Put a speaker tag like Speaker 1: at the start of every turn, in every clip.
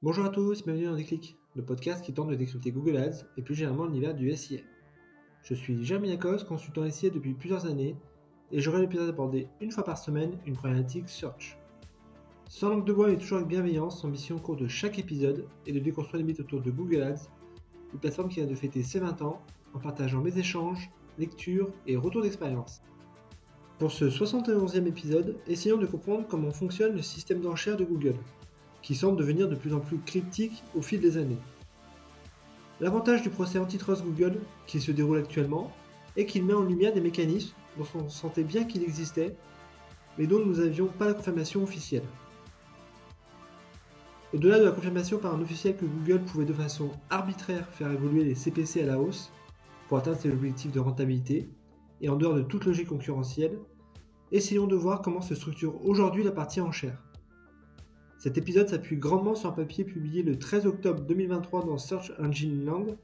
Speaker 1: Bonjour à tous, bienvenue dans Déclic, le podcast qui tente de décrypter Google Ads et plus généralement l'univers du SIA. Je suis Jeremy Akos, consultant SIA depuis plusieurs années et j'aurai l'épisode d'aborder une fois par semaine une problématique search. Sans langue de bois mais toujours avec bienveillance, son mission au cours de chaque épisode est de déconstruire les mythes autour de Google Ads, une plateforme qui vient de fêter ses 20 ans en partageant mes échanges, lectures et retours d'expérience. Pour ce 71e épisode, essayons de comprendre comment fonctionne le système d'enchères de Google, qui semble devenir de plus en plus cryptique au fil des années. L'avantage du procès antitrust Google qui se déroule actuellement est qu'il met en lumière des mécanismes dont on sentait bien qu'il existait, mais dont nous n'avions pas la confirmation officielle. Au-delà de la confirmation par un officiel que Google pouvait de façon arbitraire faire évoluer les CPC à la hausse pour atteindre ses objectifs de rentabilité, et en dehors de toute logique concurrentielle, essayons de voir comment se structure aujourd'hui la partie enchère. Cet épisode s'appuie grandement sur un papier publié le 13 octobre 2023 dans Search Engine Land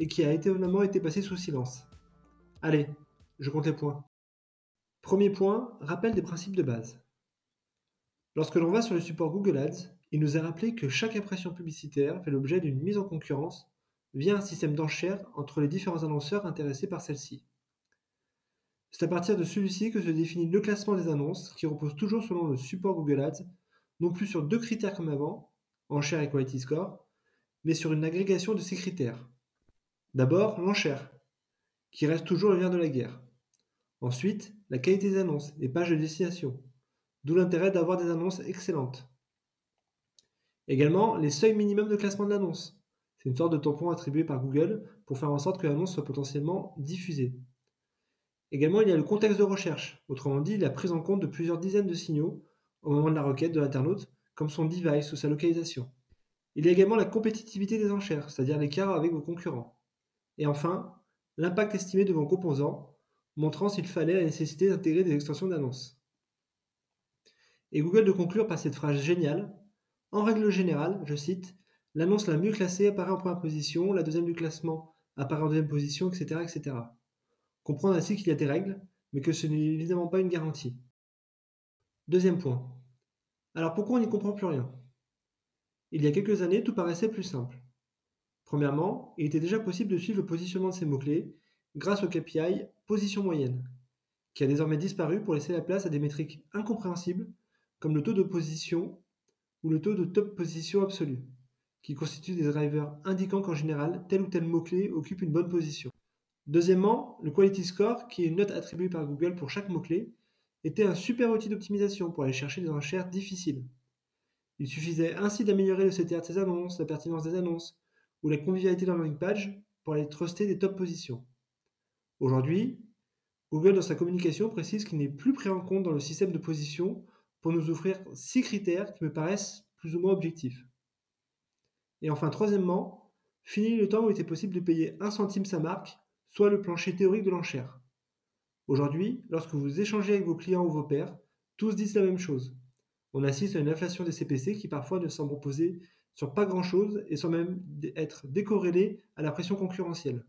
Speaker 1: et qui a étonnamment été passé sous silence. Allez, je compte les points. Premier point, rappel des principes de base. Lorsque l'on va sur le support Google Ads, il nous est rappelé que chaque impression publicitaire fait l'objet d'une mise en concurrence via un système d'enchères entre les différents annonceurs intéressés par celle-ci. C'est à partir de celui-ci que se définit le classement des annonces, qui repose toujours selon le support Google Ads, non plus sur deux critères comme avant, enchère et quality score, mais sur une agrégation de ces critères. D'abord, l'enchère, qui reste toujours le lien de la guerre. Ensuite, la qualité des annonces, les pages de destination, d'où l'intérêt d'avoir des annonces excellentes. Également, les seuils minimums de classement de l'annonce. C'est une sorte de tampon attribué par Google pour faire en sorte que l'annonce soit potentiellement diffusée. Également, il y a le contexte de recherche, autrement dit la prise en compte de plusieurs dizaines de signaux au moment de la requête de l'internaute, comme son device ou sa localisation. Il y a également la compétitivité des enchères, c'est-à-dire l'écart avec vos concurrents. Et enfin, l'impact estimé de vos composants, montrant s'il fallait la nécessité d'intégrer des extensions d'annonce. Et Google de conclure par cette phrase géniale en règle générale, je cite, l'annonce la mieux classée apparaît en première position, la deuxième du classement apparaît en deuxième position, etc. etc. Comprendre ainsi qu'il y a des règles, mais que ce n'est évidemment pas une garantie. Deuxième point. Alors pourquoi on n'y comprend plus rien? Il y a quelques années, tout paraissait plus simple. Premièrement, il était déjà possible de suivre le positionnement de ces mots-clés grâce au KPI position moyenne, qui a désormais disparu pour laisser la place à des métriques incompréhensibles comme le taux de position ou le taux de top position absolue, qui constituent des drivers indiquant qu'en général, tel ou tel mot-clé occupe une bonne position. Deuxièmement, le Quality Score, qui est une note attribuée par Google pour chaque mot-clé, était un super outil d'optimisation pour aller chercher des enchères difficiles. Il suffisait ainsi d'améliorer le CTR de ses annonces, la pertinence des annonces, ou la convivialité dans la landing page pour aller truster des top positions. Aujourd'hui, Google dans sa communication précise qu'il n'est plus pris en compte dans le système de position pour nous offrir six critères qui me paraissent plus ou moins objectifs. Et enfin, troisièmement, fini le temps où il était possible de payer un centime sa marque, soit le plancher théorique de l'enchère. Aujourd'hui, lorsque vous échangez avec vos clients ou vos pairs, tous disent la même chose. On assiste à une inflation des CPC qui parfois ne semble reposer sur pas grand-chose et sans même être décorrélée à la pression concurrentielle.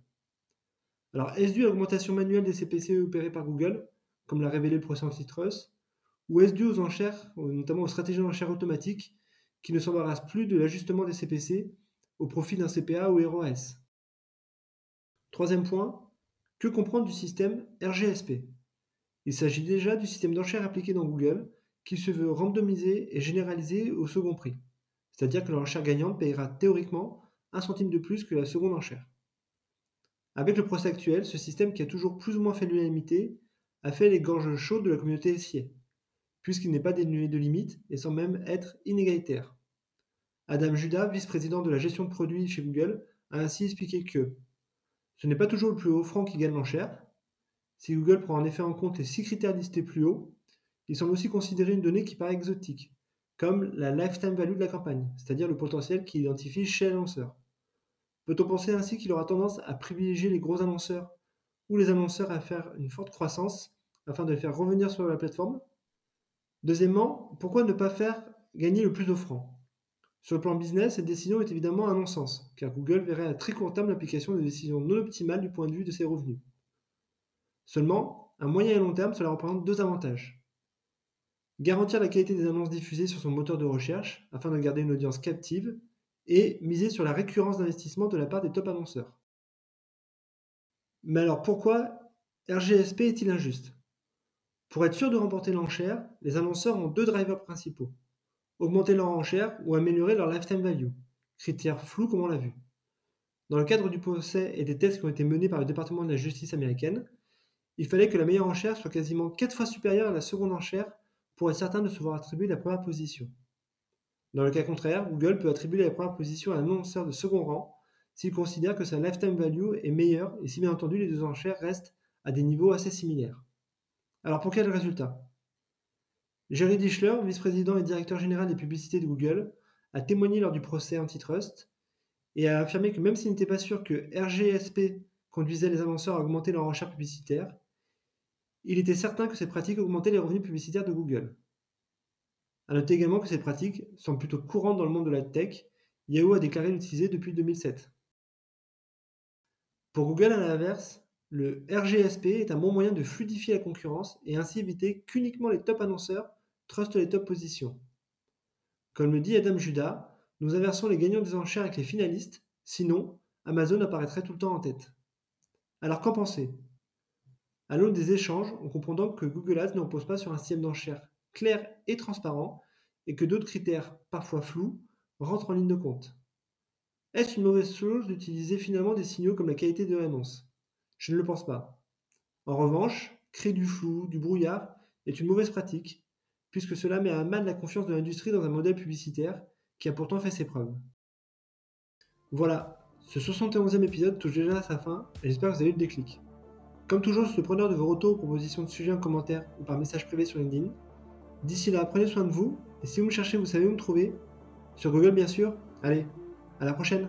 Speaker 1: Alors, est-ce dû à l'augmentation manuelle des CPC opérée par Google, comme l'a révélé le procès antitrust, ou est-ce dû aux enchères, notamment aux stratégies d'enchères automatiques, qui ne s'embarrassent plus de l'ajustement des CPC au profit d'un CPA ou ROS Troisième point, que comprendre du système RGSP Il s'agit déjà du système d'enchères appliqué dans Google qui se veut randomisé et généralisé au second prix. C'est-à-dire que l'enchère gagnante payera théoriquement un centime de plus que la seconde enchère. Avec le procès actuel, ce système qui a toujours plus ou moins fait l'unanimité a fait les gorges chaudes de la communauté SIA puisqu'il n'est pas dénué de limites et sans même être inégalitaire. Adam Judah, vice-président de la gestion de produits chez Google, a ainsi expliqué que ce n'est pas toujours le plus offrant qui gagne l'enchère. Si Google prend en effet en compte les six critères listés plus haut, il semble aussi considérer une donnée qui paraît exotique, comme la lifetime value de la campagne, c'est-à-dire le potentiel qu'il identifie chez l'annonceur. Peut-on penser ainsi qu'il aura tendance à privilégier les gros annonceurs ou les annonceurs à faire une forte croissance afin de les faire revenir sur la plateforme? Deuxièmement, pourquoi ne pas faire gagner le plus d'offrants? Sur le plan business, cette décision est évidemment un non-sens, car Google verrait à très court terme l'application de décisions non optimales du point de vue de ses revenus. Seulement, à moyen et long terme, cela représente deux avantages. Garantir la qualité des annonces diffusées sur son moteur de recherche afin de garder une audience captive et miser sur la récurrence d'investissement de la part des top annonceurs. Mais alors pourquoi RGSP est-il injuste? Pour être sûr de remporter l'enchère, les annonceurs ont deux drivers principaux. Augmenter leur enchère ou améliorer leur lifetime value, critère flou comme on l'a vu. Dans le cadre du procès et des tests qui ont été menés par le département de la justice américaine, il fallait que la meilleure enchère soit quasiment 4 fois supérieure à la seconde enchère pour être certain de se voir attribuer la première position. Dans le cas contraire, Google peut attribuer la première position à un annonceur de second rang s'il considère que sa lifetime value est meilleure et si bien entendu les deux enchères restent à des niveaux assez similaires. Alors pour quel résultat? Jerry Dischler, vice-président et directeur général des publicités de Google, a témoigné lors du procès antitrust et a affirmé que même s'il n'était pas sûr que RGSP conduisait les annonceurs à augmenter leur enchère publicitaire, il était certain que ces pratiques augmentaient les revenus publicitaires de Google. A noter également que ces pratiques sont plutôt courantes dans le monde de la tech. Yahoo a déclaré l'utiliser depuis 2007. Pour Google, à l'inverse, le RGSP est un bon moyen de fluidifier la concurrence et ainsi éviter qu'uniquement les top annonceurs trustent les top positions. Comme le dit Adam Judah, nous inversons les gagnants des enchères avec les finalistes, sinon Amazon apparaîtrait tout le temps en tête. Alors qu'en penser à l'aune des échanges, on comprend donc que Google Ads ne repose pas sur un système d'enchères clair et transparent et que d'autres critères, parfois flous, rentrent en ligne de compte. Est-ce une mauvaise chose d'utiliser finalement des signaux comme la qualité de l'annonce? Je ne le pense pas. En revanche, créer du flou, du brouillard est une mauvaise pratique, puisque cela met à mal la confiance de l'industrie dans un modèle publicitaire qui a pourtant fait ses preuves. Voilà, ce 71e épisode touche déjà à sa fin et j'espère que vous avez eu le déclic. Comme toujours, je suis preneur de vos retours ou propositions de sujets en commentaire ou par message privé sur LinkedIn. D'ici là, prenez soin de vous, et si vous me cherchez, vous savez où me trouver. Sur Google, bien sûr. Allez, à la prochaine